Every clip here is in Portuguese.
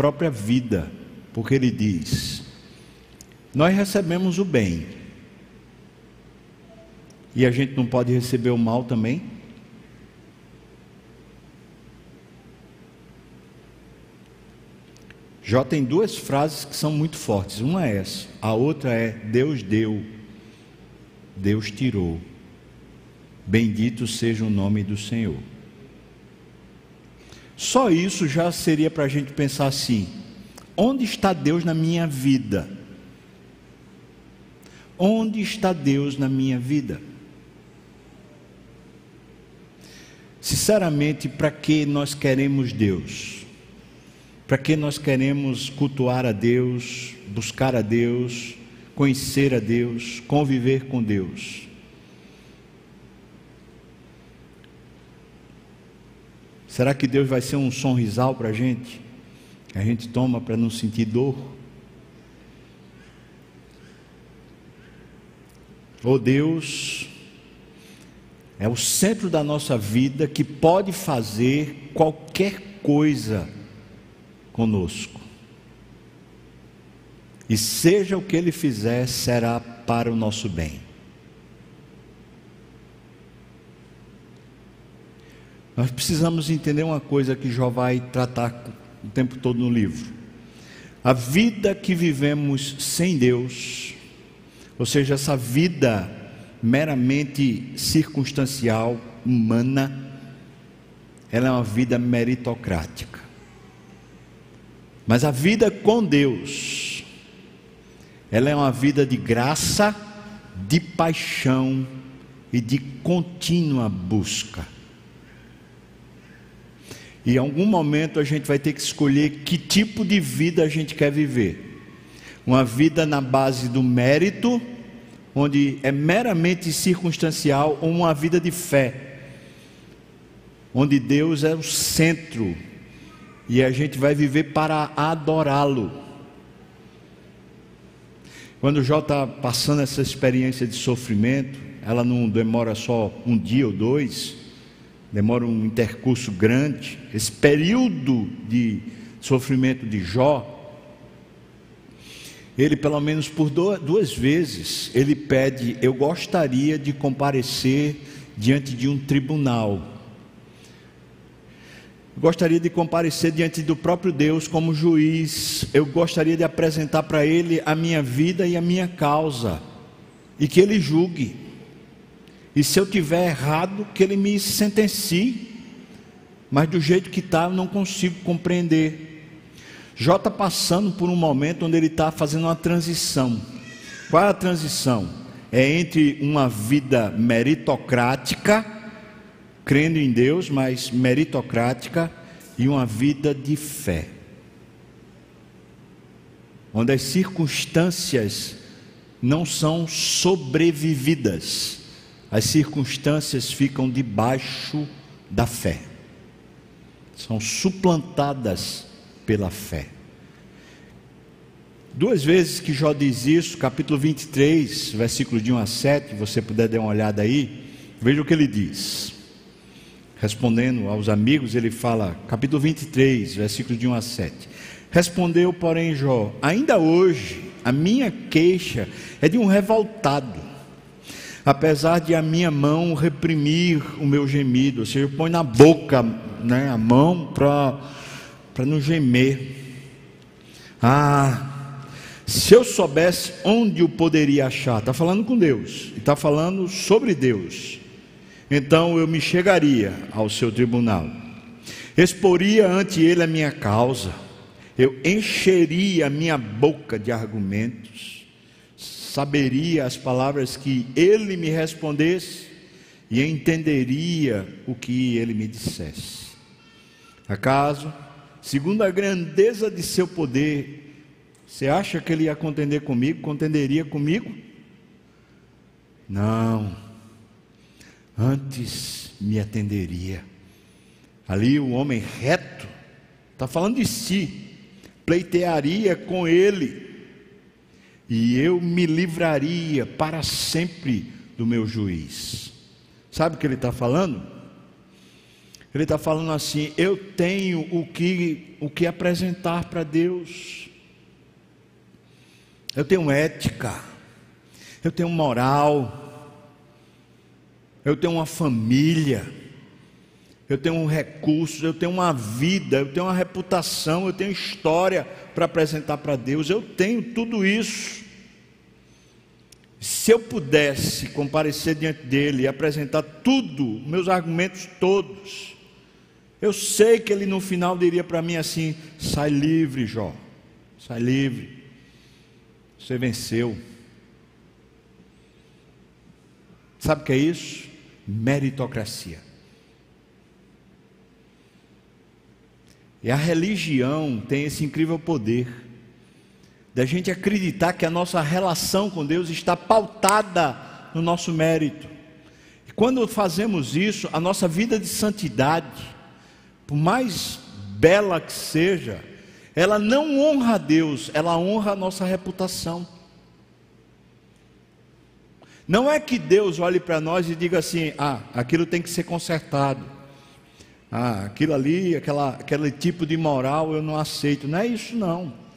própria vida, porque ele diz: Nós recebemos o bem, e a gente não pode receber o mal também? Jó tem duas frases que são muito fortes. Uma é essa, a outra é: Deus deu, Deus tirou. Bendito seja o nome do Senhor. Só isso já seria para a gente pensar assim: onde está Deus na minha vida? Onde está Deus na minha vida? Sinceramente, para que nós queremos Deus? Para que nós queremos cultuar a Deus, buscar a Deus, conhecer a Deus, conviver com Deus? Será que Deus vai ser um sorrisal para a gente? Que a gente toma para não sentir dor? Ou Deus é o centro da nossa vida que pode fazer qualquer coisa conosco. E seja o que Ele fizer, será para o nosso bem. Nós precisamos entender uma coisa que Jó vai tratar o tempo todo no livro. A vida que vivemos sem Deus, ou seja, essa vida meramente circunstancial, humana, ela é uma vida meritocrática. Mas a vida com Deus, ela é uma vida de graça, de paixão e de contínua busca. E em algum momento a gente vai ter que escolher que tipo de vida a gente quer viver. Uma vida na base do mérito, onde é meramente circunstancial, ou uma vida de fé, onde Deus é o centro e a gente vai viver para adorá-lo. Quando Jó está passando essa experiência de sofrimento, ela não demora só um dia ou dois, demora um intercurso grande. Esse período de sofrimento de Jó, ele pelo menos por duas vezes ele pede: eu gostaria de comparecer diante de um tribunal. Gostaria de comparecer diante do próprio Deus como juiz. Eu gostaria de apresentar para Ele a minha vida e a minha causa, e que Ele julgue. E se eu tiver errado, que ele me sentencie. Mas do jeito que está, eu não consigo compreender. Jó está passando por um momento onde ele está fazendo uma transição. Qual é a transição? É entre uma vida meritocrática, crendo em Deus, mas meritocrática, e uma vida de fé. Onde as circunstâncias não são sobrevividas as circunstâncias ficam debaixo da fé, são suplantadas pela fé. Duas vezes que Jó diz isso, capítulo 23, versículo de 1 a 7, você puder dar uma olhada aí, veja o que ele diz. Respondendo aos amigos, ele fala, capítulo 23, versículo de 1 a 7. Respondeu, porém, Jó: Ainda hoje a minha queixa é de um revoltado apesar de a minha mão reprimir o meu gemido, ou seja, põe na boca né, a mão para não gemer. Ah, se eu soubesse onde o poderia achar, está falando com Deus, está falando sobre Deus, então eu me chegaria ao seu tribunal, exporia ante ele a minha causa, eu encheria a minha boca de argumentos, saberia as palavras que ele me respondesse e entenderia o que ele me dissesse. Acaso, segundo a grandeza de seu poder, você acha que ele ia contender comigo, contenderia comigo? Não. Antes me atenderia. Ali o homem reto está falando de si, pleitearia com ele e eu me livraria para sempre do meu juiz. Sabe o que ele está falando? Ele está falando assim: eu tenho o que, o que apresentar para Deus. Eu tenho ética, eu tenho moral, eu tenho uma família, eu tenho um recurso, eu tenho uma vida, eu tenho uma reputação, eu tenho história para apresentar para Deus. Eu tenho tudo isso. Se eu pudesse comparecer diante dele e apresentar tudo, meus argumentos todos, eu sei que ele no final diria para mim assim: sai livre, Jó, sai livre. Você venceu. Sabe o que é isso? Meritocracia. E a religião tem esse incrível poder da gente acreditar que a nossa relação com Deus está pautada no nosso mérito. E quando fazemos isso, a nossa vida de santidade, por mais bela que seja, ela não honra a Deus, ela honra a nossa reputação. Não é que Deus olhe para nós e diga assim: ah, aquilo tem que ser consertado. Ah, aquilo ali, aquela, aquele tipo de moral eu não aceito. Não é isso, não.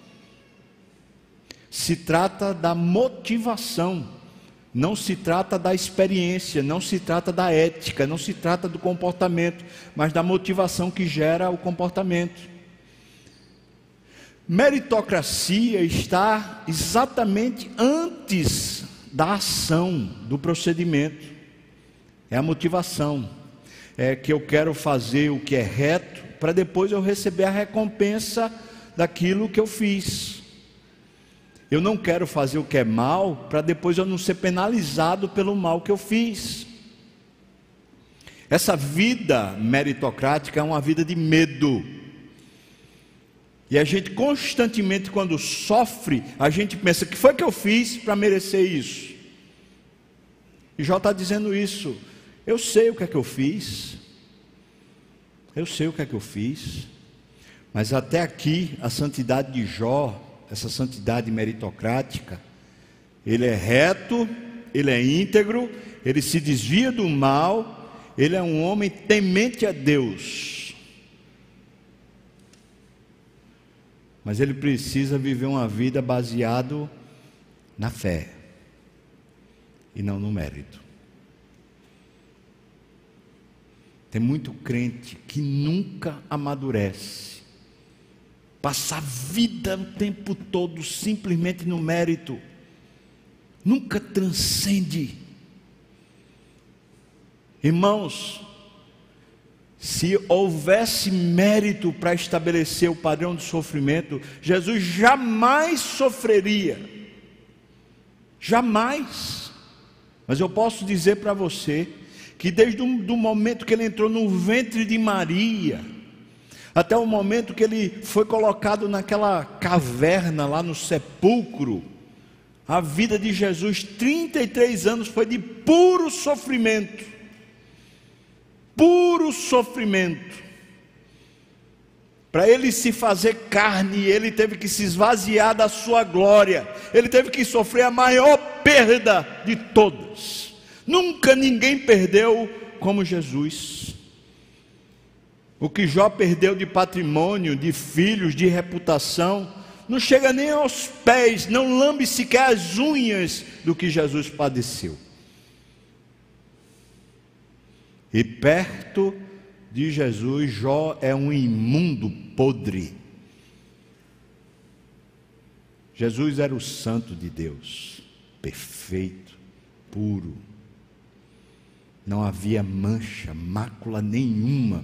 Se trata da motivação, não se trata da experiência, não se trata da ética, não se trata do comportamento, mas da motivação que gera o comportamento. Meritocracia está exatamente antes da ação, do procedimento. É a motivação. É que eu quero fazer o que é reto para depois eu receber a recompensa daquilo que eu fiz. Eu não quero fazer o que é mal para depois eu não ser penalizado pelo mal que eu fiz. Essa vida meritocrática é uma vida de medo e a gente constantemente, quando sofre, a gente pensa: que foi que eu fiz para merecer isso? E Jó está dizendo isso. Eu sei o que é que eu fiz. Eu sei o que é que eu fiz. Mas até aqui, a santidade de Jó, essa santidade meritocrática, ele é reto, ele é íntegro, ele se desvia do mal, ele é um homem temente a Deus. mas ele precisa viver uma vida baseado na fé e não no mérito. Tem muito crente que nunca amadurece, passa a vida o tempo todo simplesmente no mérito, nunca transcende. Irmãos, se houvesse mérito para estabelecer o padrão de sofrimento, Jesus jamais sofreria. Jamais. Mas eu posso dizer para você que desde o momento que ele entrou no ventre de Maria, até o momento que ele foi colocado naquela caverna lá no sepulcro, a vida de Jesus, 33 anos, foi de puro sofrimento puro sofrimento. Para ele se fazer carne, ele teve que se esvaziar da sua glória, ele teve que sofrer a maior perda de todas. Nunca ninguém perdeu como Jesus. O que Jó perdeu de patrimônio, de filhos, de reputação, não chega nem aos pés, não lambe sequer as unhas do que Jesus padeceu. E perto de Jesus, Jó é um imundo podre. Jesus era o santo de Deus, perfeito, puro. Não havia mancha, mácula nenhuma.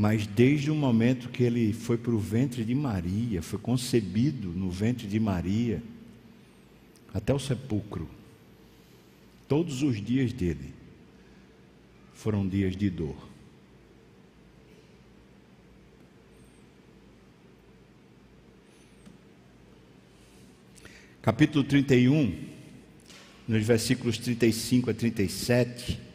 Mas desde o momento que ele foi para o ventre de Maria, foi concebido no ventre de Maria, até o sepulcro, Todos os dias dele foram dias de dor. Capítulo 31, nos versículos 35 a 37,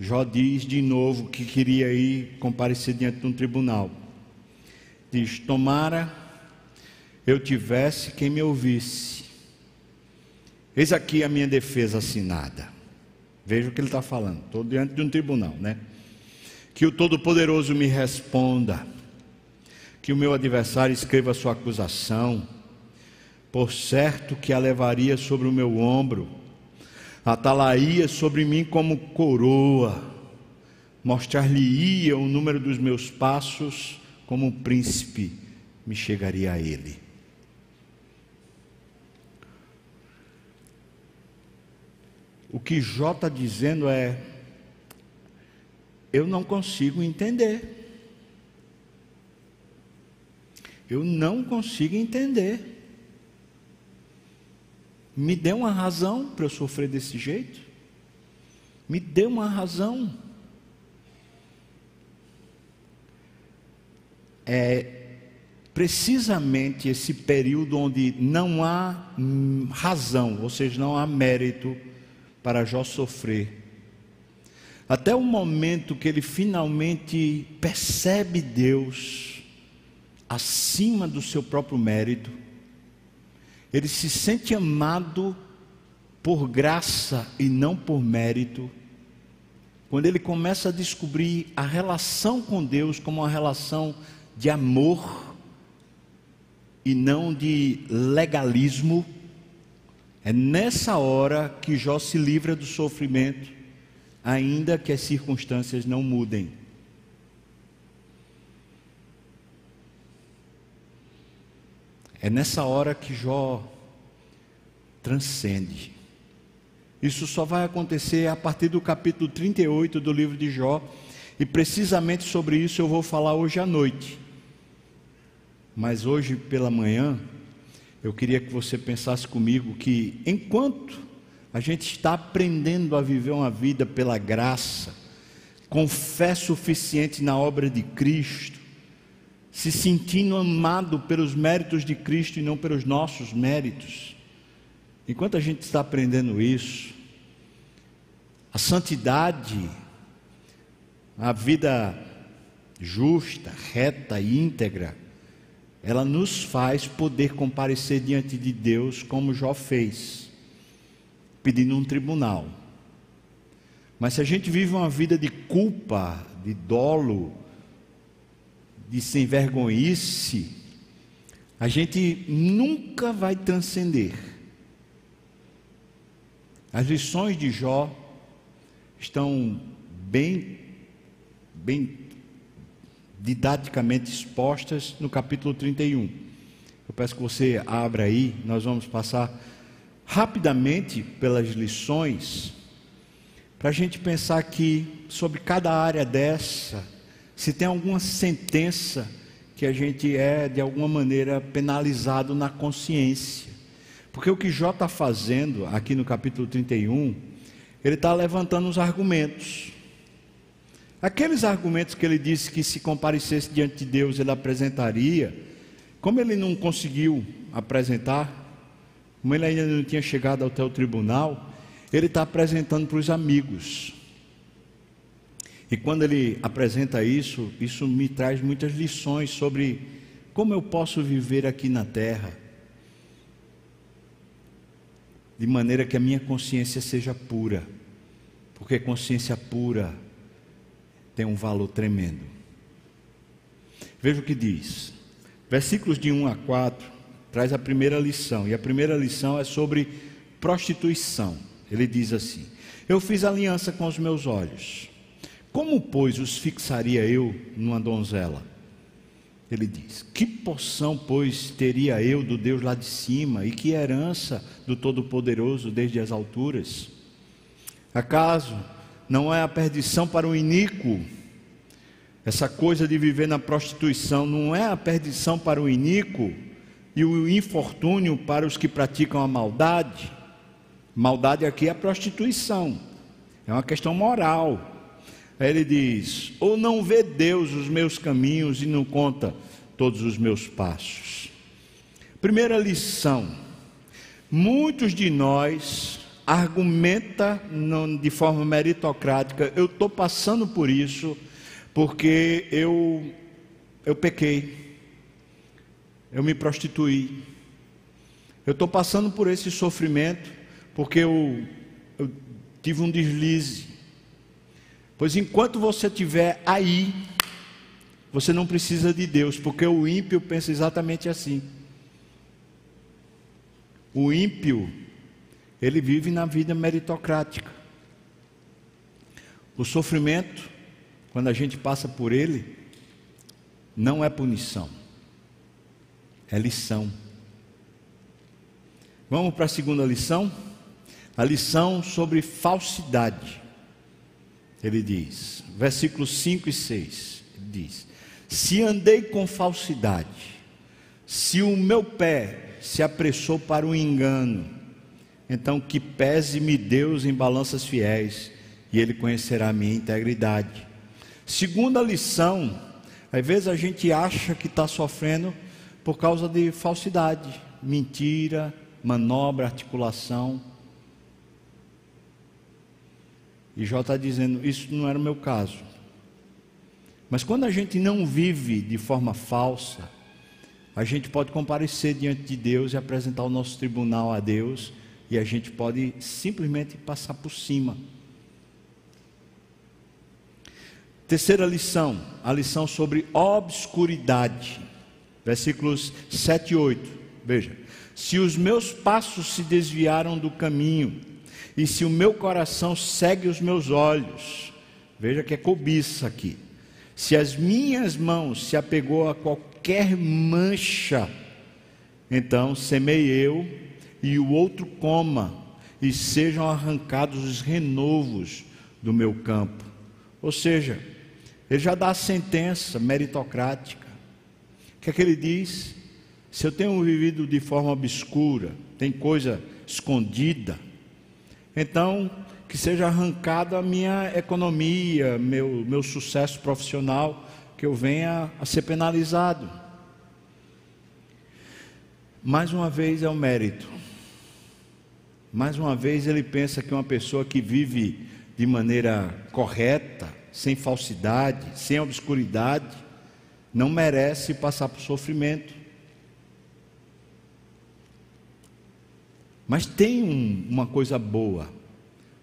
Jó diz de novo que queria ir comparecer diante de um tribunal. Diz: Tomara eu tivesse quem me ouvisse Eis aqui a minha defesa assinada. Veja o que ele está falando. Estou diante de um tribunal, né? Que o Todo-Poderoso me responda. Que o meu adversário escreva sua acusação. Por certo que a levaria sobre o meu ombro, atalaria sobre mim como coroa, mostrar-lhe-ia o número dos meus passos, como um príncipe me chegaria a ele. O que Jó está dizendo é: eu não consigo entender. Eu não consigo entender. Me dê uma razão para eu sofrer desse jeito. Me dê uma razão. É precisamente esse período onde não há hum, razão, ou seja, não há mérito para Jó sofrer. Até o momento que ele finalmente percebe Deus acima do seu próprio mérito, ele se sente amado por graça e não por mérito. Quando ele começa a descobrir a relação com Deus como uma relação de amor e não de legalismo, é nessa hora que Jó se livra do sofrimento, ainda que as circunstâncias não mudem. É nessa hora que Jó transcende. Isso só vai acontecer a partir do capítulo 38 do livro de Jó, e precisamente sobre isso eu vou falar hoje à noite. Mas hoje pela manhã, eu queria que você pensasse comigo que enquanto a gente está aprendendo a viver uma vida pela graça, com fé suficiente na obra de Cristo, se sentindo amado pelos méritos de Cristo e não pelos nossos méritos, enquanto a gente está aprendendo isso, a santidade, a vida justa, reta e íntegra, ela nos faz poder comparecer diante de Deus como Jó fez, pedindo um tribunal. Mas se a gente vive uma vida de culpa, de dolo, de sem vergonhice, a gente nunca vai transcender. As lições de Jó estão bem, bem didaticamente expostas no capítulo 31. Eu peço que você abra aí, nós vamos passar rapidamente pelas lições, para a gente pensar aqui sobre cada área dessa, se tem alguma sentença que a gente é de alguma maneira penalizado na consciência. Porque o que Jó está fazendo aqui no capítulo 31, ele está levantando os argumentos. Aqueles argumentos que ele disse que se comparecesse diante de Deus ele apresentaria, como ele não conseguiu apresentar, como ele ainda não tinha chegado até o tribunal, ele está apresentando para os amigos. E quando ele apresenta isso, isso me traz muitas lições sobre como eu posso viver aqui na terra, de maneira que a minha consciência seja pura, porque consciência pura tem um valor tremendo. Veja o que diz. Versículos de 1 a 4 traz a primeira lição, e a primeira lição é sobre prostituição. Ele diz assim: Eu fiz aliança com os meus olhos. Como, pois, os fixaria eu numa donzela? Ele diz: Que porção, pois, teria eu do Deus lá de cima, e que herança do Todo-Poderoso desde as alturas? Acaso não é a perdição para o iníquo. Essa coisa de viver na prostituição não é a perdição para o iníquo e o infortúnio para os que praticam a maldade. Maldade aqui é a prostituição, é uma questão moral. Ele diz: ou não vê Deus os meus caminhos e não conta todos os meus passos. Primeira lição: muitos de nós argumenta de forma meritocrática, eu estou passando por isso porque eu, eu pequei, eu me prostituí, eu estou passando por esse sofrimento porque eu, eu tive um deslize. Pois enquanto você estiver aí, você não precisa de Deus, porque o ímpio pensa exatamente assim. O ímpio, ele vive na vida meritocrática. O sofrimento, quando a gente passa por ele, não é punição, é lição. Vamos para a segunda lição? A lição sobre falsidade. Ele diz, versículos 5 e 6, diz: Se andei com falsidade, se o meu pé se apressou para o engano, então que pese-me Deus em balanças fiéis, e Ele conhecerá a minha integridade. Segunda lição, às vezes a gente acha que está sofrendo por causa de falsidade, mentira, manobra, articulação. E Jó está dizendo: Isso não era o meu caso. Mas quando a gente não vive de forma falsa, a gente pode comparecer diante de Deus e apresentar o nosso tribunal a Deus, e a gente pode simplesmente passar por cima. Terceira lição, a lição sobre obscuridade. Versículos 7 e 8. Veja: Se os meus passos se desviaram do caminho, e se o meu coração segue os meus olhos, veja que é cobiça aqui. Se as minhas mãos se apegou a qualquer mancha, então semei eu e o outro coma, e sejam arrancados os renovos do meu campo. Ou seja, ele já dá a sentença meritocrática. O que é que ele diz? Se eu tenho vivido de forma obscura, tem coisa escondida, então, que seja arrancada a minha economia, meu, meu sucesso profissional, que eu venha a ser penalizado. Mais uma vez é o mérito. Mais uma vez ele pensa que uma pessoa que vive de maneira correta, sem falsidade, sem obscuridade, não merece passar por sofrimento. Mas tem um, uma coisa boa.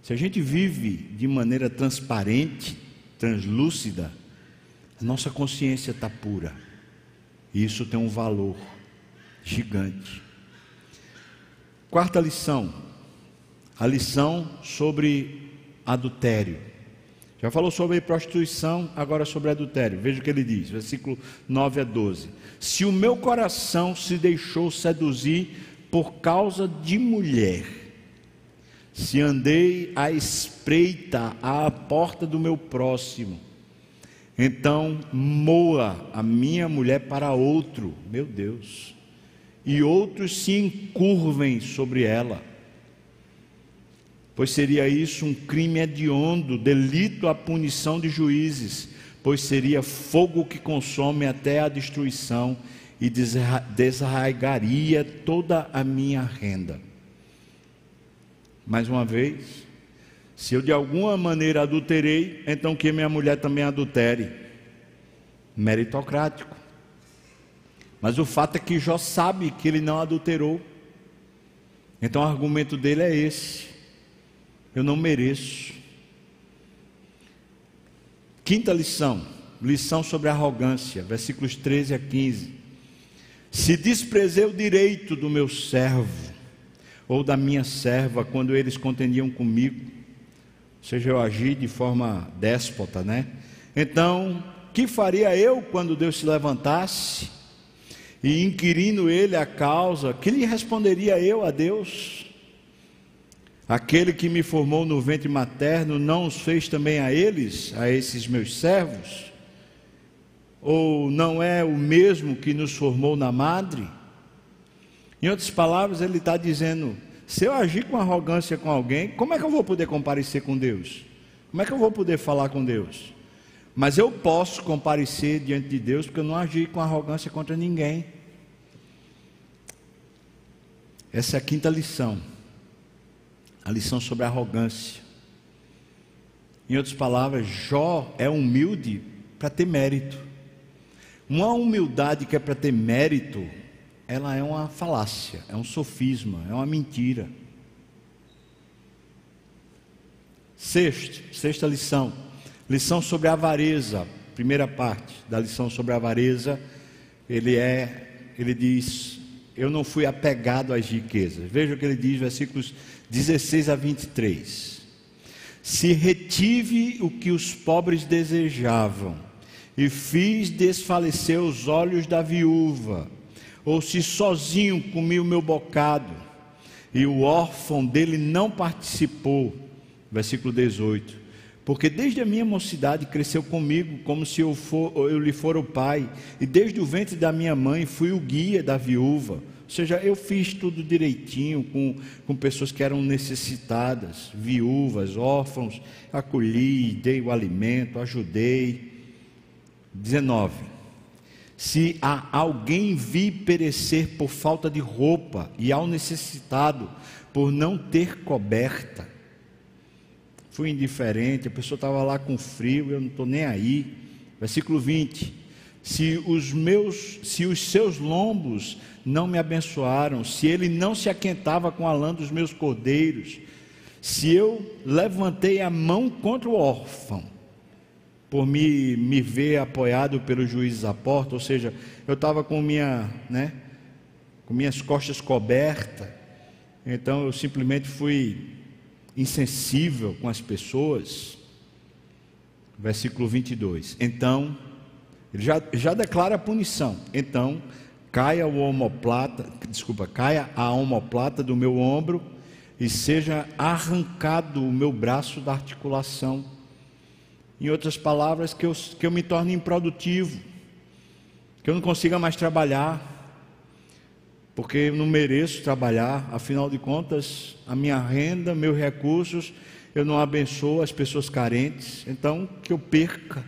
Se a gente vive de maneira transparente, translúcida, a nossa consciência está pura. E isso tem um valor gigante. Quarta lição. A lição sobre adultério. Já falou sobre prostituição, agora sobre adultério. Veja o que ele diz, versículo 9 a 12. Se o meu coração se deixou seduzir por causa de mulher, se andei à espreita à porta do meu próximo, então moa a minha mulher para outro, meu Deus, e outros se encurvem sobre ela, pois seria isso um crime hediondo, delito à punição de juízes, pois seria fogo que consome até a destruição e desarraigaria toda a minha renda. Mais uma vez, se eu de alguma maneira adulterei, então que minha mulher também adultere. Meritocrático. Mas o fato é que Jó sabe que ele não adulterou. Então o argumento dele é esse: eu não mereço. Quinta lição, lição sobre arrogância, versículos 13 a 15. Se desprezei o direito do meu servo ou da minha serva quando eles contendiam comigo, ou seja, eu agi de forma déspota, né? Então, que faria eu quando Deus se levantasse e inquirindo ele a causa, que lhe responderia eu a Deus? Aquele que me formou no ventre materno não os fez também a eles, a esses meus servos? Ou não é o mesmo que nos formou na madre? Em outras palavras, ele está dizendo: se eu agir com arrogância com alguém, como é que eu vou poder comparecer com Deus? Como é que eu vou poder falar com Deus? Mas eu posso comparecer diante de Deus porque eu não agi com arrogância contra ninguém. Essa é a quinta lição. A lição sobre arrogância. Em outras palavras, Jó é humilde para ter mérito. Uma humildade que é para ter mérito, ela é uma falácia, é um sofisma, é uma mentira. Sexto, sexta lição. Lição sobre a avareza. Primeira parte da lição sobre a avareza, ele é, ele diz: Eu não fui apegado às riquezas. Veja o que ele diz, versículos 16 a 23. Se retive o que os pobres desejavam, e fiz desfalecer os olhos da viúva, ou se sozinho comi o meu bocado, e o órfão dele não participou versículo 18. Porque desde a minha mocidade cresceu comigo como se eu, for, eu lhe for o pai, e desde o ventre da minha mãe fui o guia da viúva. Ou seja, eu fiz tudo direitinho com, com pessoas que eram necessitadas, viúvas, órfãos, acolhi, dei o alimento, ajudei. 19. Se a alguém vi perecer por falta de roupa, e ao necessitado por não ter coberta, fui indiferente, a pessoa estava lá com frio, eu não estou nem aí. Versículo 20: se os meus, se os seus lombos não me abençoaram, se ele não se aquentava com a lã dos meus cordeiros, se eu levantei a mão contra o órfão, por me, me ver apoiado pelos juízes à porta, ou seja, eu estava com minha, né, com minhas costas cobertas, então eu simplesmente fui insensível com as pessoas. Versículo 22. Então, ele já, já declara a punição. Então, caia o homoplata, desculpa, caia a homoplata do meu ombro e seja arrancado o meu braço da articulação. Em outras palavras, que eu, que eu me torne improdutivo, que eu não consiga mais trabalhar, porque eu não mereço trabalhar, afinal de contas, a minha renda, meus recursos, eu não abençoo as pessoas carentes, então que eu perca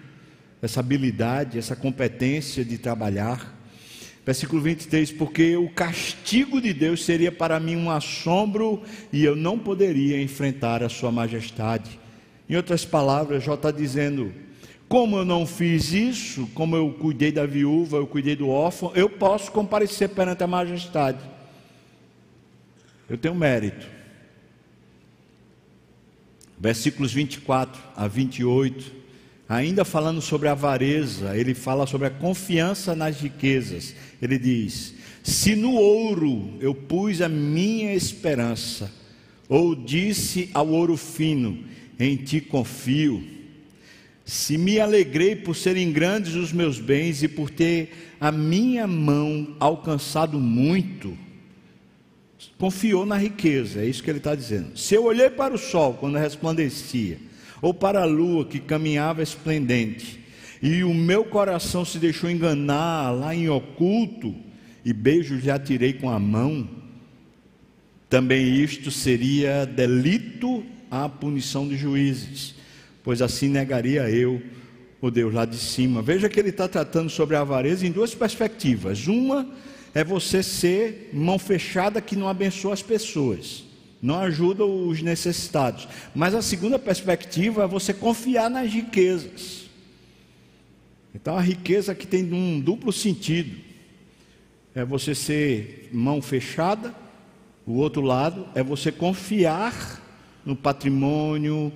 essa habilidade, essa competência de trabalhar. Versículo 23: Porque o castigo de Deus seria para mim um assombro e eu não poderia enfrentar a Sua majestade. Em outras palavras, Jó está dizendo: como eu não fiz isso, como eu cuidei da viúva, eu cuidei do órfão, eu posso comparecer perante a majestade. Eu tenho mérito. Versículos 24 a 28, ainda falando sobre a avareza, ele fala sobre a confiança nas riquezas. Ele diz: Se no ouro eu pus a minha esperança, ou disse ao ouro fino: Em ti confio se me alegrei por serem grandes os meus bens e por ter a minha mão alcançado muito, confiou na riqueza, é isso que ele está dizendo. Se eu olhei para o sol quando resplandecia, ou para a lua que caminhava esplendente, e o meu coração se deixou enganar lá em oculto, e beijos já tirei com a mão, também isto seria delito à punição de juízes pois assim negaria eu o Deus lá de cima. Veja que ele está tratando sobre a avareza em duas perspectivas. Uma é você ser mão fechada que não abençoa as pessoas, não ajuda os necessitados. Mas a segunda perspectiva é você confiar nas riquezas. Então a riqueza que tem um duplo sentido. É você ser mão fechada, o outro lado é você confiar no patrimônio,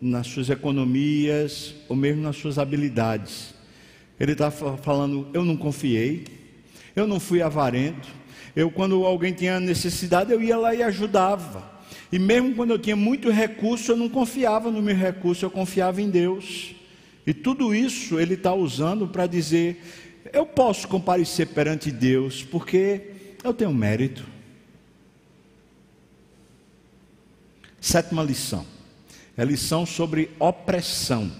nas suas economias ou mesmo nas suas habilidades. Ele está falando: eu não confiei, eu não fui avarento. Eu, quando alguém tinha necessidade, eu ia lá e ajudava. E mesmo quando eu tinha muito recurso, eu não confiava no meu recurso, eu confiava em Deus. E tudo isso ele está usando para dizer: eu posso comparecer perante Deus, porque eu tenho mérito. Sétima lição é lição sobre opressão.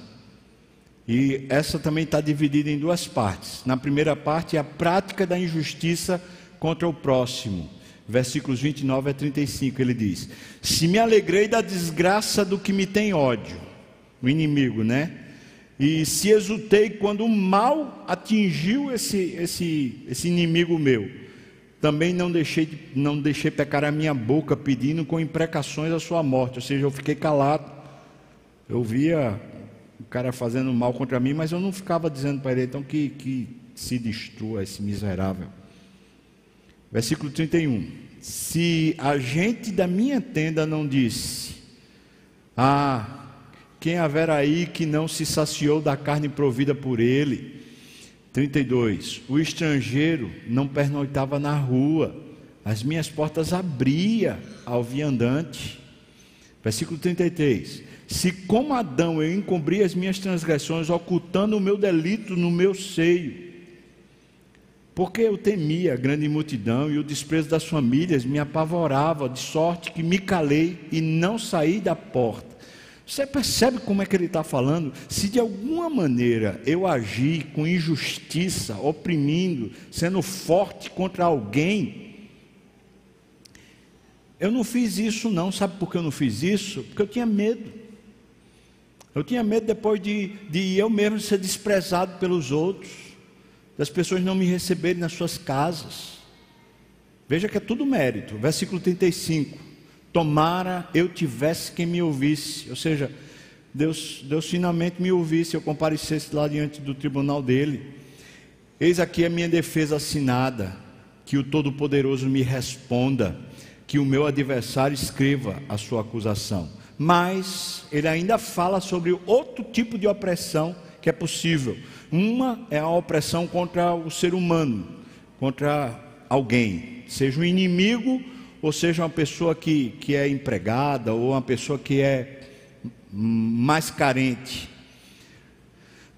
E essa também está dividida em duas partes. Na primeira parte, é a prática da injustiça contra o próximo. Versículos 29 a 35, ele diz: Se me alegrei da desgraça do que me tem ódio, o inimigo, né? E se exultei quando o mal atingiu esse, esse, esse inimigo meu, também não deixei, não deixei pecar a minha boca pedindo com imprecações a sua morte, ou seja, eu fiquei calado eu via o cara fazendo mal contra mim, mas eu não ficava dizendo para ele, então que, que se destrua esse miserável. Versículo 31. Se a gente da minha tenda não disse, Ah, quem haverá aí que não se saciou da carne provida por ele? 32. O estrangeiro não pernoitava na rua, as minhas portas abria ao viandante. Versículo 33. Se como Adão eu encobri as minhas transgressões, ocultando o meu delito no meu seio, porque eu temia a grande multidão e o desprezo das famílias me apavorava, de sorte que me calei e não saí da porta. Você percebe como é que ele está falando? Se de alguma maneira eu agir com injustiça, oprimindo, sendo forte contra alguém, eu não fiz isso, não. Sabe por que eu não fiz isso? Porque eu tinha medo. Eu tinha medo depois de, de eu mesmo ser desprezado pelos outros, das pessoas não me receberem nas suas casas. Veja que é tudo mérito. Versículo 35. Tomara eu tivesse quem me ouvisse. Ou seja, Deus, Deus finalmente me ouvisse, eu comparecesse lá diante do tribunal dele. Eis aqui a minha defesa assinada, que o Todo-Poderoso me responda, que o meu adversário escreva a sua acusação mas ele ainda fala sobre outro tipo de opressão que é possível. Uma é a opressão contra o ser humano, contra alguém, seja um inimigo ou seja uma pessoa que, que é empregada ou uma pessoa que é mais carente.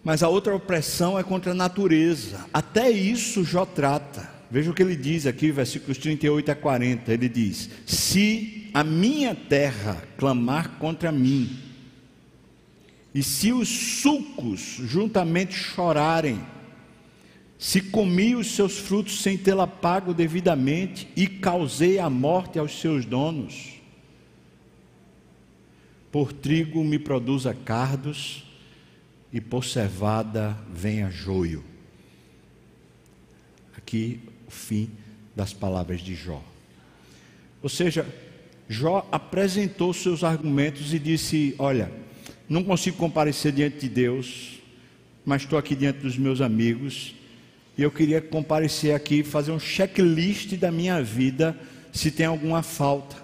Mas a outra opressão é contra a natureza. Até isso Jó trata. Veja o que ele diz aqui, versículos 38 a 40. Ele diz: Se a minha terra clamar contra mim, e se os sulcos juntamente chorarem, se comi os seus frutos sem tê-la pago devidamente e causei a morte aos seus donos, por trigo me produza cardos e por cevada venha joio. Aqui fim das palavras de Jó. Ou seja, Jó apresentou seus argumentos e disse: Olha, não consigo comparecer diante de Deus, mas estou aqui diante dos meus amigos e eu queria comparecer aqui fazer um checklist da minha vida se tem alguma falta.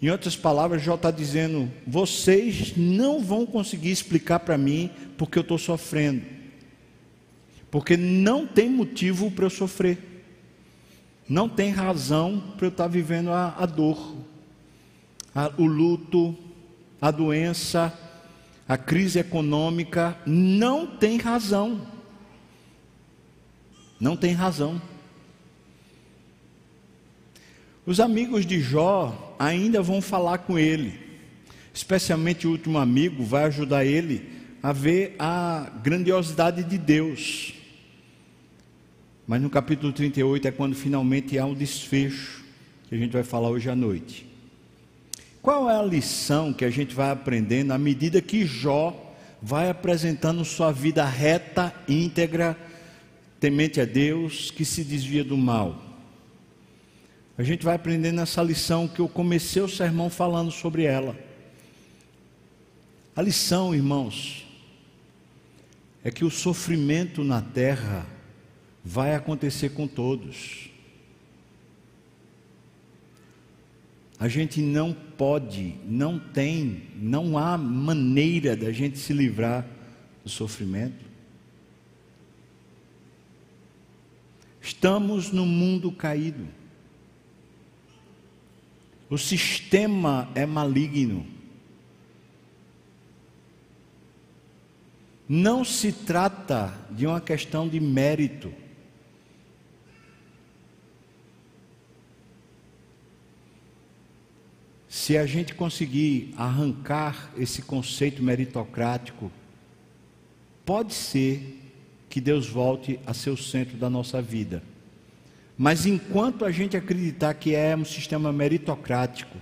Em outras palavras, Jó está dizendo: vocês não vão conseguir explicar para mim porque eu estou sofrendo porque não tem motivo para eu sofrer, não tem razão para eu estar vivendo a, a dor, a, o luto, a doença, a crise econômica, não tem razão. Não tem razão. Os amigos de Jó ainda vão falar com ele, especialmente o último amigo vai ajudar ele a ver a grandiosidade de Deus. Mas no capítulo 38 é quando finalmente há um desfecho, que a gente vai falar hoje à noite. Qual é a lição que a gente vai aprendendo à medida que Jó vai apresentando sua vida reta, íntegra, temente a Deus, que se desvia do mal? A gente vai aprendendo essa lição que eu comecei o sermão falando sobre ela. A lição, irmãos, é que o sofrimento na terra vai acontecer com todos. A gente não pode, não tem, não há maneira da gente se livrar do sofrimento. Estamos no mundo caído. O sistema é maligno. Não se trata de uma questão de mérito. Se a gente conseguir arrancar esse conceito meritocrático, pode ser que Deus volte a ser o centro da nossa vida. Mas enquanto a gente acreditar que é um sistema meritocrático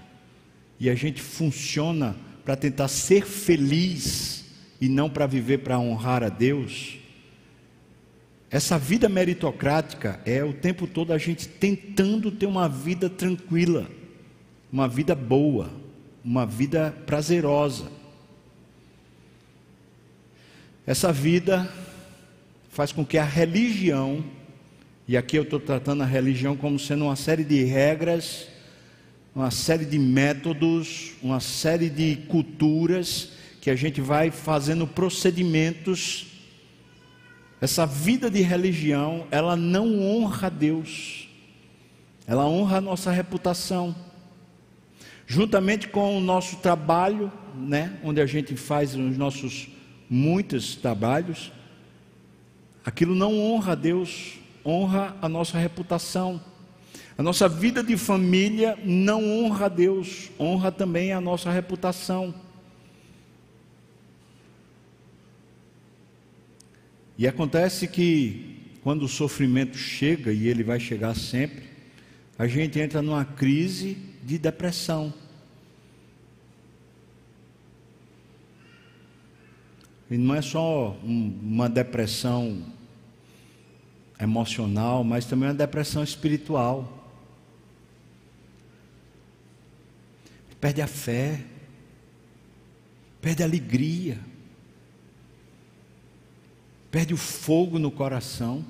e a gente funciona para tentar ser feliz e não para viver para honrar a Deus, essa vida meritocrática é o tempo todo a gente tentando ter uma vida tranquila uma vida boa, uma vida prazerosa. Essa vida faz com que a religião, e aqui eu estou tratando a religião como sendo uma série de regras uma série de métodos, uma série de culturas que a gente vai fazendo procedimentos. Essa vida de religião, ela não honra Deus. Ela honra a nossa reputação. Juntamente com o nosso trabalho, né, onde a gente faz os nossos muitos trabalhos, aquilo não honra a Deus, honra a nossa reputação. A nossa vida de família não honra a Deus, honra também a nossa reputação. E acontece que quando o sofrimento chega, e ele vai chegar sempre, a gente entra numa crise de depressão. E não é só um, uma depressão emocional, mas também uma depressão espiritual. perde a fé, perde a alegria, perde o fogo no coração.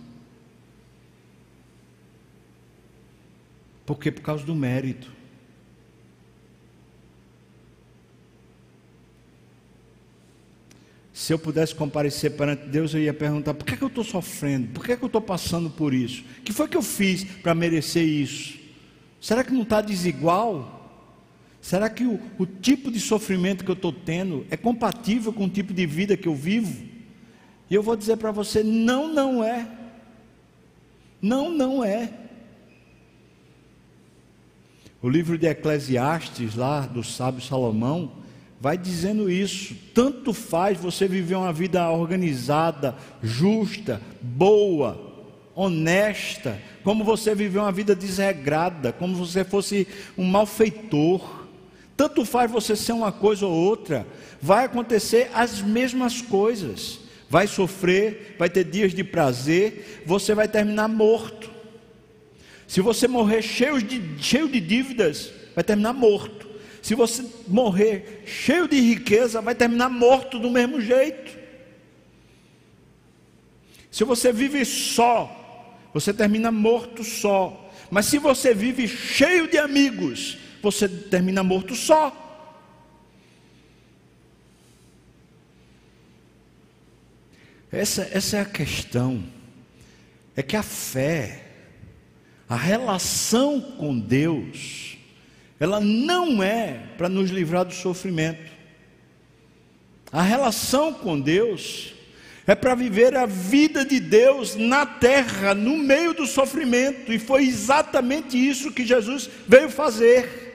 Por quê? Por causa do mérito. Se eu pudesse comparecer perante Deus, eu ia perguntar: por que, é que eu estou sofrendo? Por que, é que eu estou passando por isso? O que foi que eu fiz para merecer isso? Será que não está desigual? Será que o, o tipo de sofrimento que eu estou tendo é compatível com o tipo de vida que eu vivo? E eu vou dizer para você: não, não é. Não, não é. O livro de Eclesiastes, lá do sábio Salomão, vai dizendo isso. Tanto faz você viver uma vida organizada, justa, boa, honesta, como você viver uma vida desregrada, como você fosse um malfeitor. Tanto faz você ser uma coisa ou outra, vai acontecer as mesmas coisas. Vai sofrer, vai ter dias de prazer, você vai terminar morto. Se você morrer cheio de, cheio de dívidas, vai terminar morto. Se você morrer cheio de riqueza, vai terminar morto do mesmo jeito. Se você vive só, você termina morto só. Mas se você vive cheio de amigos, você termina morto só. Essa, essa é a questão. É que a fé, a relação com Deus, ela não é para nos livrar do sofrimento. A relação com Deus é para viver a vida de Deus na terra, no meio do sofrimento, e foi exatamente isso que Jesus veio fazer.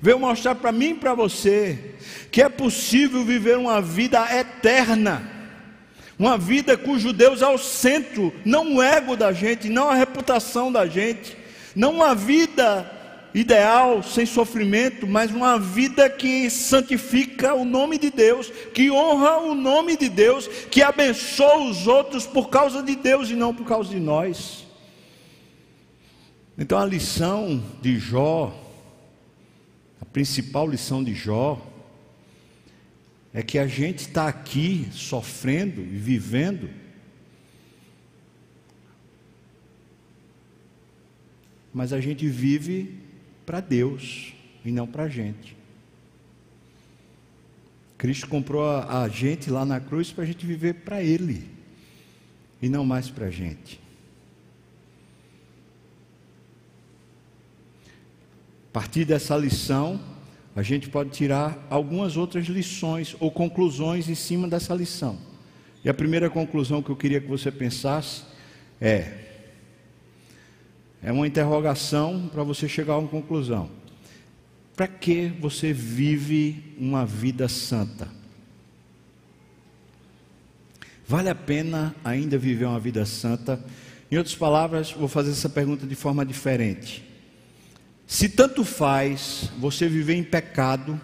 Veio mostrar para mim e para você que é possível viver uma vida eterna, uma vida cujo Deus é o centro, não o ego da gente, não a reputação da gente, não uma vida ideal, sem sofrimento, mas uma vida que santifica o nome de Deus, que honra o nome de Deus, que abençoa os outros por causa de Deus e não por causa de nós. Então a lição de Jó principal lição de Jó é que a gente está aqui sofrendo e vivendo mas a gente vive para Deus e não para a gente. Cristo comprou a, gente lá na cruz para a gente viver para Ele e não mais para a gente. A partir dessa lição, a gente pode tirar algumas outras lições ou conclusões em cima dessa lição. E a primeira conclusão que eu queria que você pensasse é: é uma interrogação para você chegar a uma conclusão. Para que você vive uma vida santa? Vale a pena ainda viver uma vida santa? Em outras palavras, vou fazer essa pergunta de forma diferente. Se tanto faz você viver em pecado,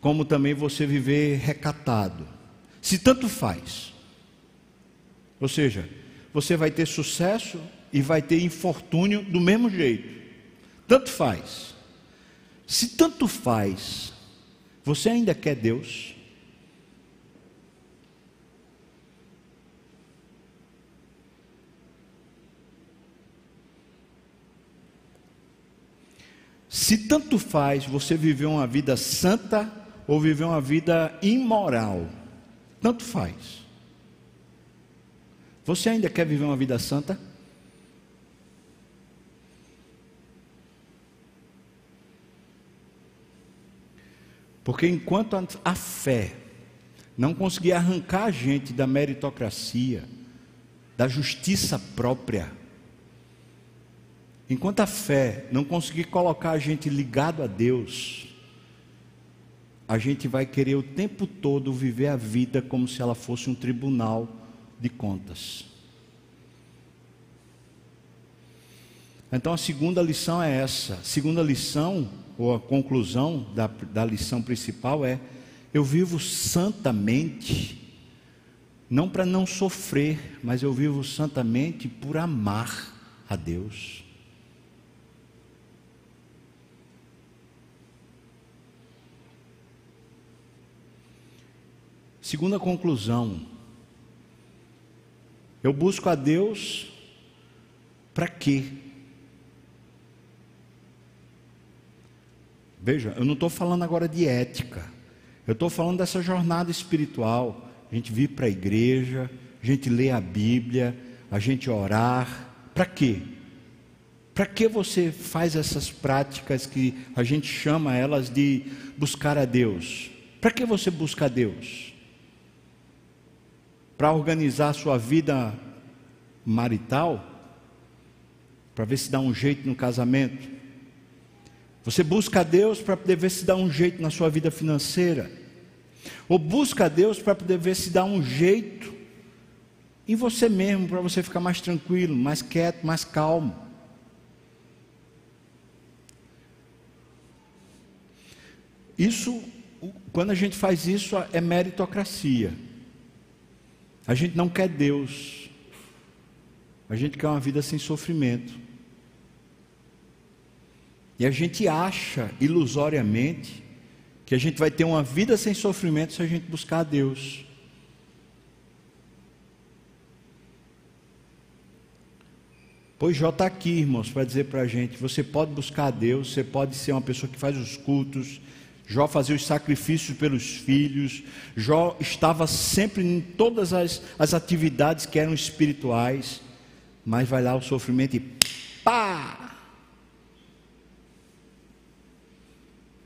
como também você viver recatado. Se tanto faz. Ou seja, você vai ter sucesso e vai ter infortúnio do mesmo jeito. Tanto faz. Se tanto faz, você ainda quer Deus? Se tanto faz você viver uma vida santa ou viver uma vida imoral, tanto faz. Você ainda quer viver uma vida santa? Porque enquanto a fé não conseguir arrancar a gente da meritocracia, da justiça própria, enquanto a fé não conseguir colocar a gente ligado a Deus, a gente vai querer o tempo todo viver a vida como se ela fosse um tribunal de contas. Então a segunda lição é essa. A segunda lição, ou a conclusão da, da lição principal é: eu vivo santamente, não para não sofrer, mas eu vivo santamente por amar a Deus. Segunda conclusão, eu busco a Deus para quê? Veja, eu não estou falando agora de ética, eu estou falando dessa jornada espiritual. A gente vir para a igreja, a gente ler a Bíblia, a gente orar. Para quê? Para que você faz essas práticas que a gente chama elas de buscar a Deus? Para que você busca a Deus? Para organizar a sua vida marital? Para ver se dá um jeito no casamento? Você busca a Deus para poder ver se dá um jeito na sua vida financeira. Ou busca a Deus para poder ver se dá um jeito em você mesmo, para você ficar mais tranquilo, mais quieto, mais calmo. Isso, quando a gente faz isso, é meritocracia. A gente não quer Deus. A gente quer uma vida sem sofrimento. E a gente acha ilusoriamente que a gente vai ter uma vida sem sofrimento se a gente buscar a Deus. Pois Jó está aqui, irmãos, para dizer para a gente: você pode buscar a Deus, você pode ser uma pessoa que faz os cultos. Jó fazia os sacrifícios pelos filhos. Jó estava sempre em todas as, as atividades que eram espirituais. Mas vai lá o sofrimento e pá!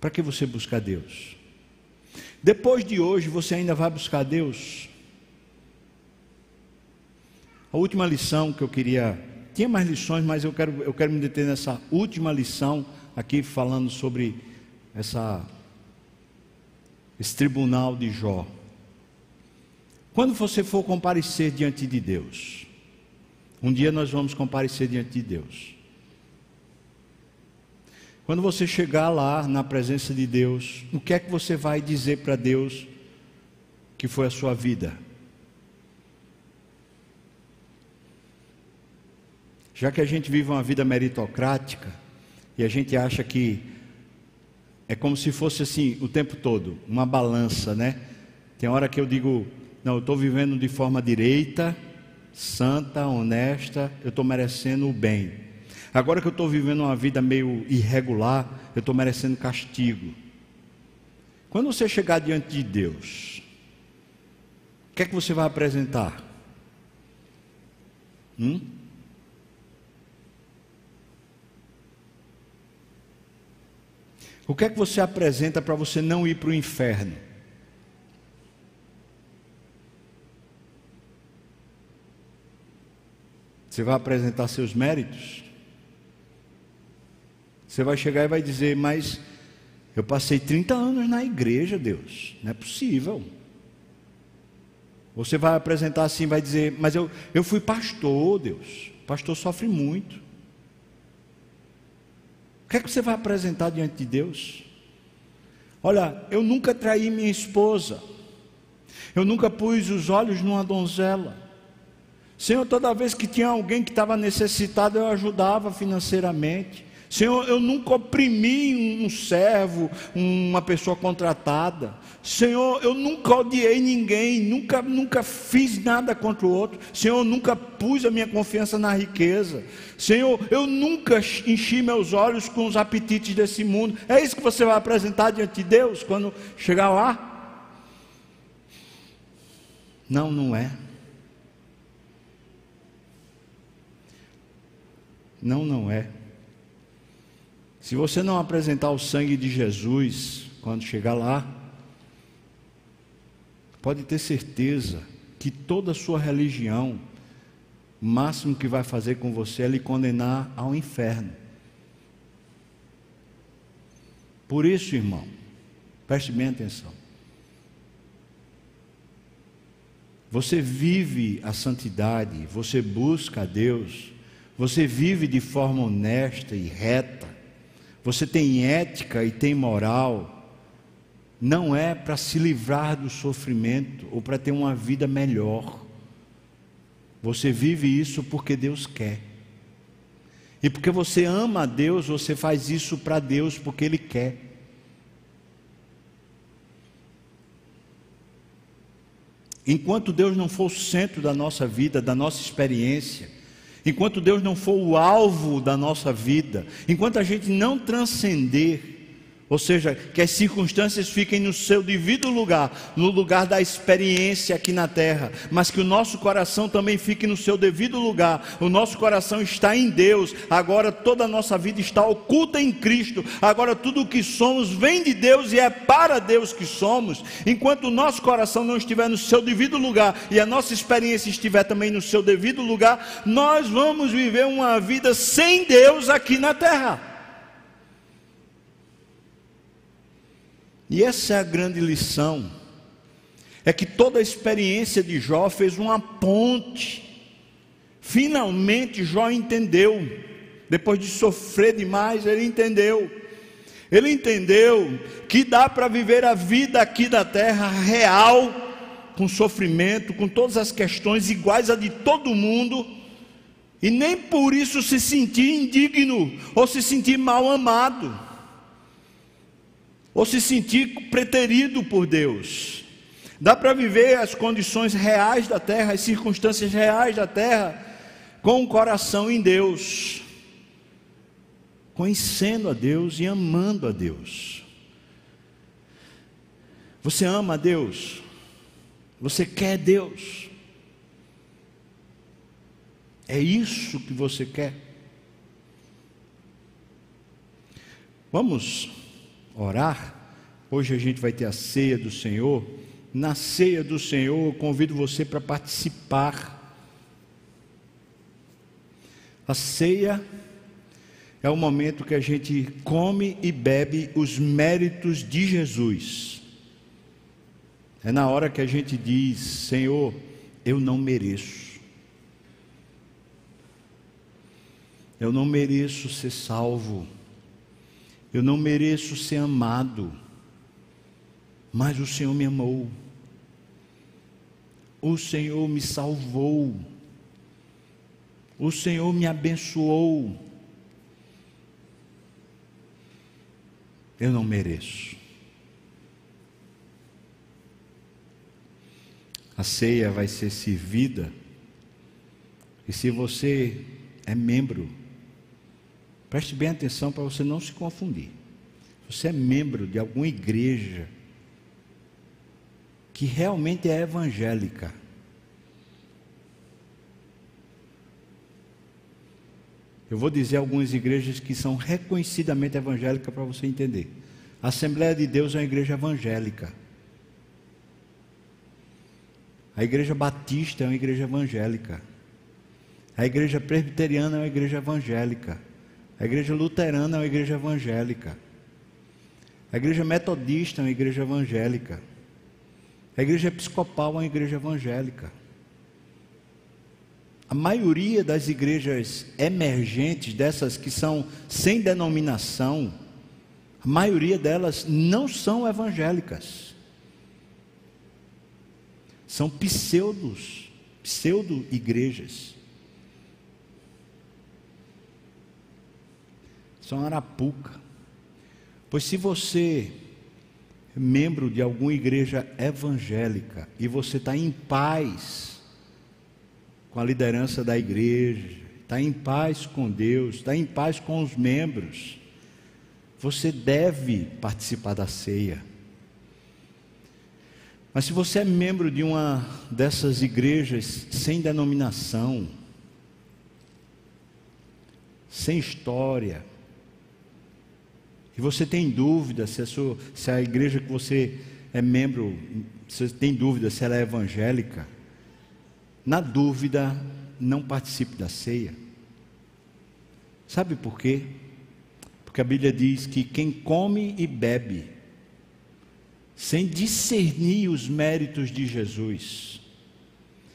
Para que você buscar Deus? Depois de hoje, você ainda vai buscar Deus? A última lição que eu queria. Tinha mais lições, mas eu quero, eu quero me deter nessa última lição, aqui falando sobre essa, esse tribunal de Jó. Quando você for comparecer diante de Deus, um dia nós vamos comparecer diante de Deus. Quando você chegar lá na presença de Deus, o que é que você vai dizer para Deus que foi a sua vida? Já que a gente vive uma vida meritocrática e a gente acha que é como se fosse assim o tempo todo, uma balança, né? Tem hora que eu digo, não, eu estou vivendo de forma direita, santa, honesta, eu estou merecendo o bem. Agora que eu estou vivendo uma vida meio irregular, eu estou merecendo castigo. Quando você chegar diante de Deus, o que é que você vai apresentar? Hum? O que é que você apresenta para você não ir para o inferno? Você vai apresentar seus méritos? Você vai chegar e vai dizer, mas eu passei 30 anos na igreja, Deus, não é possível. Você vai apresentar assim, vai dizer, mas eu, eu fui pastor, Deus, pastor sofre muito. O que é que você vai apresentar diante de Deus? Olha, eu nunca traí minha esposa, eu nunca pus os olhos numa donzela. Senhor, toda vez que tinha alguém que estava necessitado, eu ajudava financeiramente. Senhor, eu nunca oprimi um servo, uma pessoa contratada. Senhor, eu nunca odiei ninguém, nunca, nunca fiz nada contra o outro. Senhor, eu nunca pus a minha confiança na riqueza. Senhor, eu nunca enchi meus olhos com os apetites desse mundo. É isso que você vai apresentar diante de Deus quando chegar lá? Não, não é. Não, não é. Se você não apresentar o sangue de Jesus quando chegar lá, pode ter certeza que toda a sua religião, o máximo que vai fazer com você é lhe condenar ao inferno. Por isso, irmão, preste bem atenção. Você vive a santidade, você busca a Deus, você vive de forma honesta e reta, você tem ética e tem moral, não é para se livrar do sofrimento ou para ter uma vida melhor. Você vive isso porque Deus quer. E porque você ama a Deus, você faz isso para Deus porque Ele quer. Enquanto Deus não for o centro da nossa vida, da nossa experiência, enquanto Deus não for o alvo da nossa vida, enquanto a gente não transcender ou seja, que as circunstâncias fiquem no seu devido lugar, no lugar da experiência aqui na terra, mas que o nosso coração também fique no seu devido lugar. O nosso coração está em Deus, agora toda a nossa vida está oculta em Cristo, agora tudo o que somos vem de Deus e é para Deus que somos. Enquanto o nosso coração não estiver no seu devido lugar e a nossa experiência estiver também no seu devido lugar, nós vamos viver uma vida sem Deus aqui na terra. E essa é a grande lição. É que toda a experiência de Jó fez uma ponte. Finalmente Jó entendeu. Depois de sofrer demais, ele entendeu. Ele entendeu que dá para viver a vida aqui da terra real, com sofrimento, com todas as questões iguais a de todo mundo, e nem por isso se sentir indigno ou se sentir mal amado ou se sentir preterido por Deus. Dá para viver as condições reais da terra, as circunstâncias reais da terra, com o coração em Deus, conhecendo a Deus e amando a Deus. Você ama a Deus? Você quer Deus? É isso que você quer? Vamos orar. Hoje a gente vai ter a ceia do Senhor. Na ceia do Senhor, eu convido você para participar. A ceia é o momento que a gente come e bebe os méritos de Jesus. É na hora que a gente diz: Senhor, eu não mereço. Eu não mereço ser salvo. Eu não mereço ser amado, mas o Senhor me amou. O Senhor me salvou. O Senhor me abençoou. Eu não mereço. A ceia vai ser servida. E se você é membro Preste bem atenção para você não se confundir. Você é membro de alguma igreja que realmente é evangélica. Eu vou dizer algumas igrejas que são reconhecidamente evangélicas para você entender. A Assembleia de Deus é uma igreja evangélica. A igreja batista é uma igreja evangélica. A igreja presbiteriana é uma igreja evangélica. A igreja luterana é uma igreja evangélica. A igreja metodista é uma igreja evangélica. A igreja episcopal é uma igreja evangélica. A maioria das igrejas emergentes, dessas que são sem denominação, a maioria delas não são evangélicas. São pseudos, pseudo-igrejas. São Arapuca. Pois se você é membro de alguma igreja evangélica e você está em paz com a liderança da igreja, está em paz com Deus, está em paz com os membros, você deve participar da ceia. Mas se você é membro de uma dessas igrejas sem denominação, sem história, e você tem dúvida se a, sua, se a igreja que você é membro, você tem dúvida se ela é evangélica, na dúvida, não participe da ceia. Sabe por quê? Porque a Bíblia diz que quem come e bebe, sem discernir os méritos de Jesus,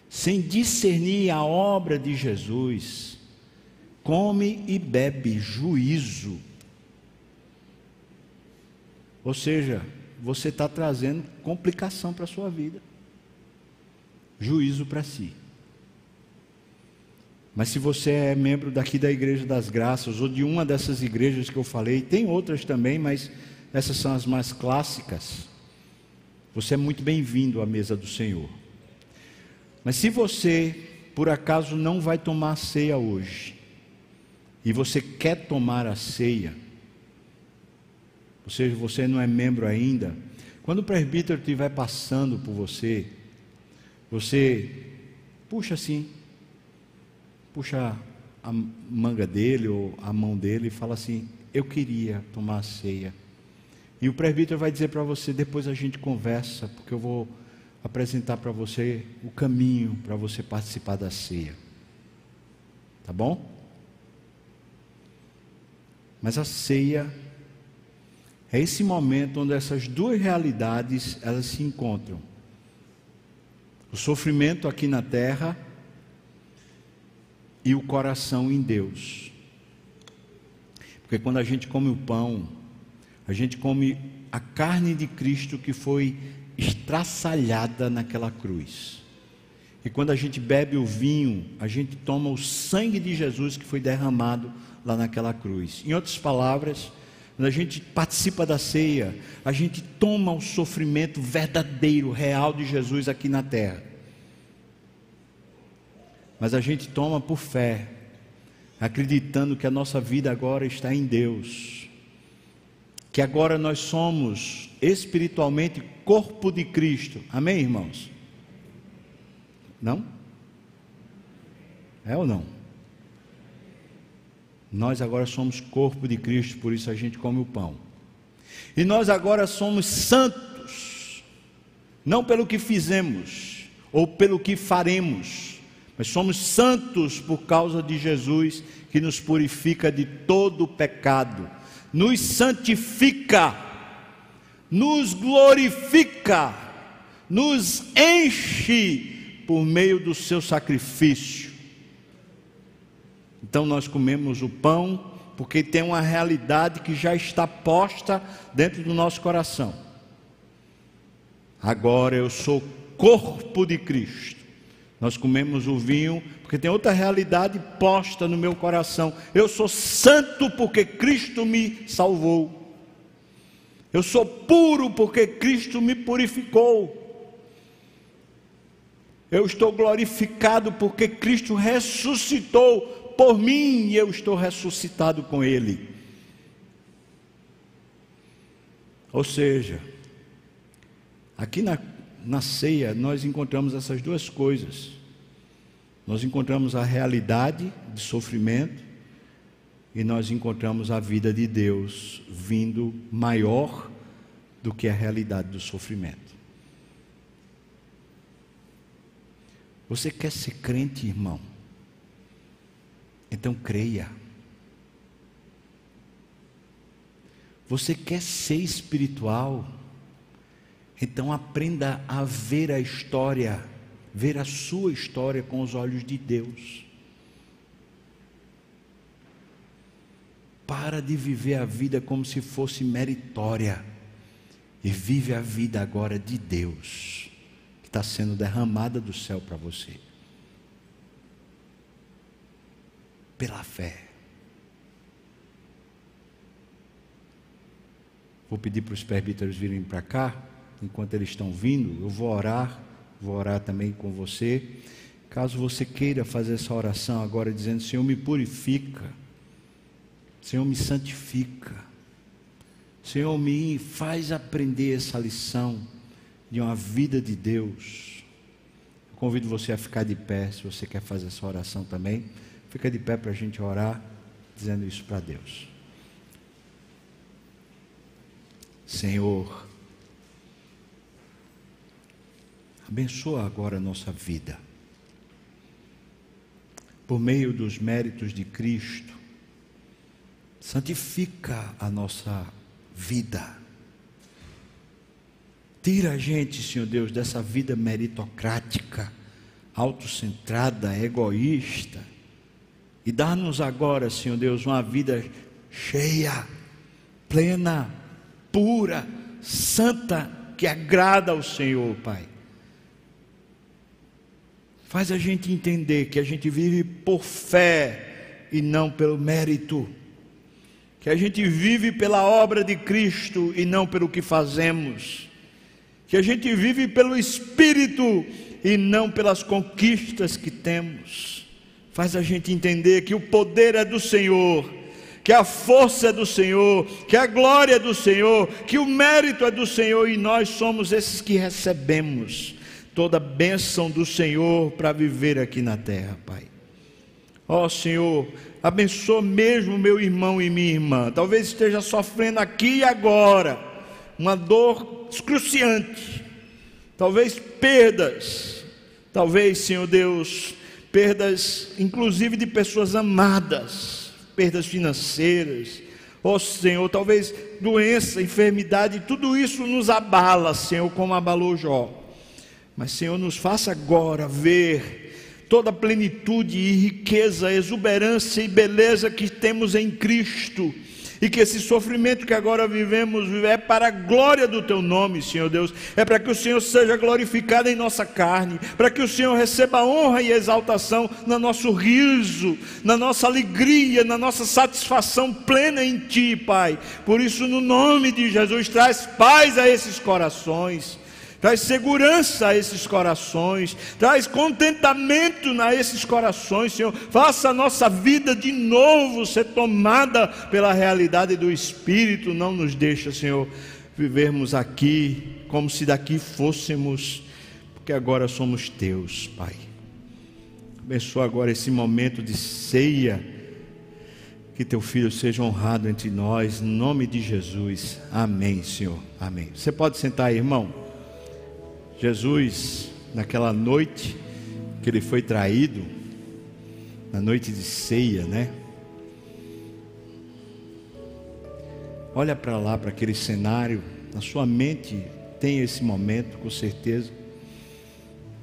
sem discernir a obra de Jesus, come e bebe juízo. Ou seja, você está trazendo complicação para a sua vida, juízo para si. Mas se você é membro daqui da Igreja das Graças, ou de uma dessas igrejas que eu falei, tem outras também, mas essas são as mais clássicas, você é muito bem-vindo à mesa do Senhor. Mas se você, por acaso, não vai tomar ceia hoje, e você quer tomar a ceia, ou seja, você não é membro ainda, quando o presbítero estiver passando por você, você puxa assim, puxa a manga dele ou a mão dele e fala assim: Eu queria tomar a ceia. E o presbítero vai dizer para você: depois a gente conversa, porque eu vou apresentar para você o caminho para você participar da ceia. Tá bom? Mas a ceia é esse momento onde essas duas realidades elas se encontram. O sofrimento aqui na terra e o coração em Deus. Porque quando a gente come o pão, a gente come a carne de Cristo que foi estraçalhada naquela cruz. E quando a gente bebe o vinho, a gente toma o sangue de Jesus que foi derramado lá naquela cruz. Em outras palavras, quando a gente participa da ceia, a gente toma o sofrimento verdadeiro, real de Jesus aqui na terra. Mas a gente toma por fé, acreditando que a nossa vida agora está em Deus. Que agora nós somos espiritualmente corpo de Cristo. Amém, irmãos? Não? É ou não? Nós agora somos corpo de Cristo, por isso a gente come o pão. E nós agora somos santos, não pelo que fizemos ou pelo que faremos, mas somos santos por causa de Jesus que nos purifica de todo pecado, nos santifica, nos glorifica, nos enche por meio do seu sacrifício. Então nós comemos o pão porque tem uma realidade que já está posta dentro do nosso coração. Agora eu sou corpo de Cristo. Nós comemos o vinho porque tem outra realidade posta no meu coração. Eu sou santo porque Cristo me salvou. Eu sou puro porque Cristo me purificou. Eu estou glorificado porque Cristo ressuscitou por mim e eu estou ressuscitado com Ele. Ou seja, aqui na, na ceia nós encontramos essas duas coisas. Nós encontramos a realidade de sofrimento e nós encontramos a vida de Deus vindo maior do que a realidade do sofrimento. Você quer ser crente, irmão? Então creia. Você quer ser espiritual? Então aprenda a ver a história, ver a sua história com os olhos de Deus. Para de viver a vida como se fosse meritória e vive a vida agora de Deus, que está sendo derramada do céu para você. Pela fé. Vou pedir para os presbíteros virem para cá, enquanto eles estão vindo, eu vou orar, vou orar também com você. Caso você queira fazer essa oração agora, dizendo: Senhor, me purifica, Senhor, me santifica, Senhor, me faz aprender essa lição de uma vida de Deus. Eu convido você a ficar de pé, se você quer fazer essa oração também. Fica de pé para a gente orar, dizendo isso para Deus. Senhor, abençoa agora a nossa vida por meio dos méritos de Cristo, santifica a nossa vida. Tira a gente, Senhor Deus, dessa vida meritocrática, autocentrada, egoísta, e dá-nos agora, Senhor Deus, uma vida cheia, plena, pura, santa, que agrada ao Senhor, Pai. Faz a gente entender que a gente vive por fé e não pelo mérito. Que a gente vive pela obra de Cristo e não pelo que fazemos. Que a gente vive pelo Espírito e não pelas conquistas que temos. Faz a gente entender que o poder é do Senhor, que a força é do Senhor, que a glória é do Senhor, que o mérito é do Senhor e nós somos esses que recebemos toda bênção do Senhor para viver aqui na terra, Pai. Ó oh, Senhor, abençoa mesmo meu irmão e minha irmã. Talvez esteja sofrendo aqui e agora uma dor excruciante. Talvez perdas. Talvez, Senhor Deus, perdas inclusive de pessoas amadas, perdas financeiras. Ó oh, Senhor, talvez doença, enfermidade, tudo isso nos abala, Senhor, como abalou Jó. Mas, Senhor, nos faça agora ver toda a plenitude e riqueza, exuberância e beleza que temos em Cristo. E que esse sofrimento que agora vivemos é para a glória do Teu nome, Senhor Deus. É para que o Senhor seja glorificado em nossa carne, para que o Senhor receba honra e exaltação no nosso riso, na nossa alegria, na nossa satisfação plena em Ti, Pai. Por isso, no nome de Jesus, traz paz a esses corações traz segurança a esses corações, traz contentamento a esses corações, Senhor. Faça a nossa vida de novo ser tomada pela realidade do Espírito, não nos deixa, Senhor, vivermos aqui como se daqui fôssemos, porque agora somos teus, Pai. Abençoa agora esse momento de ceia. Que teu filho seja honrado entre nós, em nome de Jesus. Amém, Senhor. Amém. Você pode sentar aí, irmão. Jesus, naquela noite que ele foi traído, na noite de ceia, né? Olha para lá, para aquele cenário, na sua mente tem esse momento, com certeza.